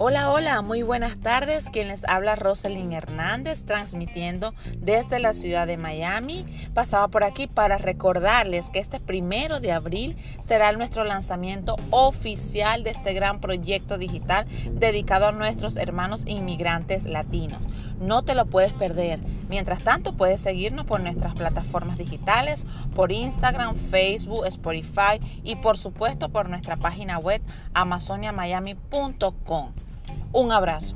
Hola, hola, muy buenas tardes. Quien les habla Rosalind Hernández, transmitiendo desde la ciudad de Miami. Pasaba por aquí para recordarles que este primero de abril será nuestro lanzamiento oficial de este gran proyecto digital dedicado a nuestros hermanos inmigrantes latinos. No te lo puedes perder. Mientras tanto, puedes seguirnos por nuestras plataformas digitales, por Instagram, Facebook, Spotify y por supuesto por nuestra página web amazoniamiami.com. Un abrazo.